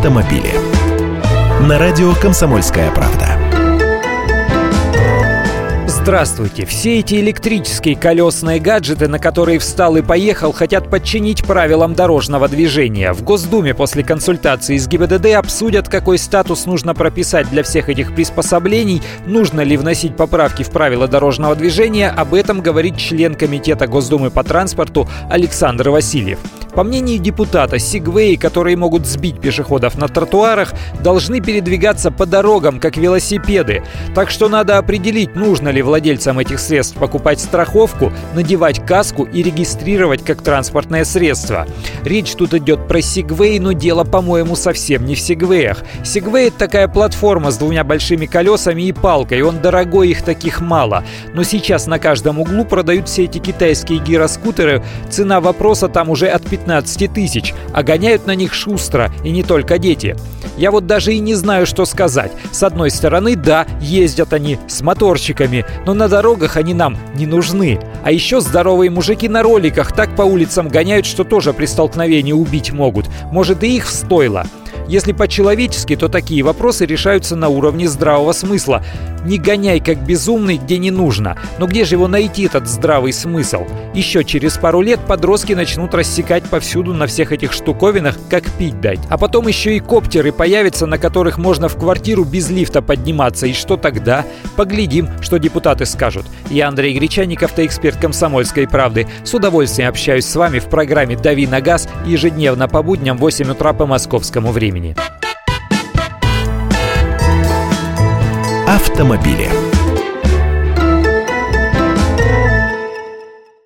автомобили. На радио «Комсомольская правда». Здравствуйте! Все эти электрические колесные гаджеты, на которые встал и поехал, хотят подчинить правилам дорожного движения. В Госдуме после консультации с ГИБДД обсудят, какой статус нужно прописать для всех этих приспособлений, нужно ли вносить поправки в правила дорожного движения. Об этом говорит член Комитета Госдумы по транспорту Александр Васильев. По мнению депутата, сигвеи, которые могут сбить пешеходов на тротуарах, должны передвигаться по дорогам, как велосипеды. Так что надо определить, нужно ли владельцам этих средств покупать страховку, надевать каску и регистрировать как транспортное средство. Речь тут идет про сигвей, но дело, по-моему, совсем не в сигвеях. Сигвей — это такая платформа с двумя большими колесами и палкой. Он дорогой, их таких мало. Но сейчас на каждом углу продают все эти китайские гироскутеры. Цена вопроса там уже от 15 тысяч, а гоняют на них шустро, и не только дети. Я вот даже и не знаю, что сказать. С одной стороны, да, ездят они с моторчиками, но на дорогах они нам не нужны. А еще здоровые мужики на роликах так по улицам гоняют, что тоже при столкновении убить могут. Может и их стоило. Если по-человечески, то такие вопросы решаются на уровне здравого смысла. Не гоняй как безумный, где не нужно. Но где же его найти, этот здравый смысл? Еще через пару лет подростки начнут рассекать повсюду на всех этих штуковинах, как пить дать. А потом еще и коптеры появятся, на которых можно в квартиру без лифта подниматься. И что тогда? Поглядим, что депутаты скажут. Я Андрей Гречаников, эксперт комсомольской правды. С удовольствием общаюсь с вами в программе «Дави на газ» ежедневно по будням в 8 утра по московскому времени. Автомобили.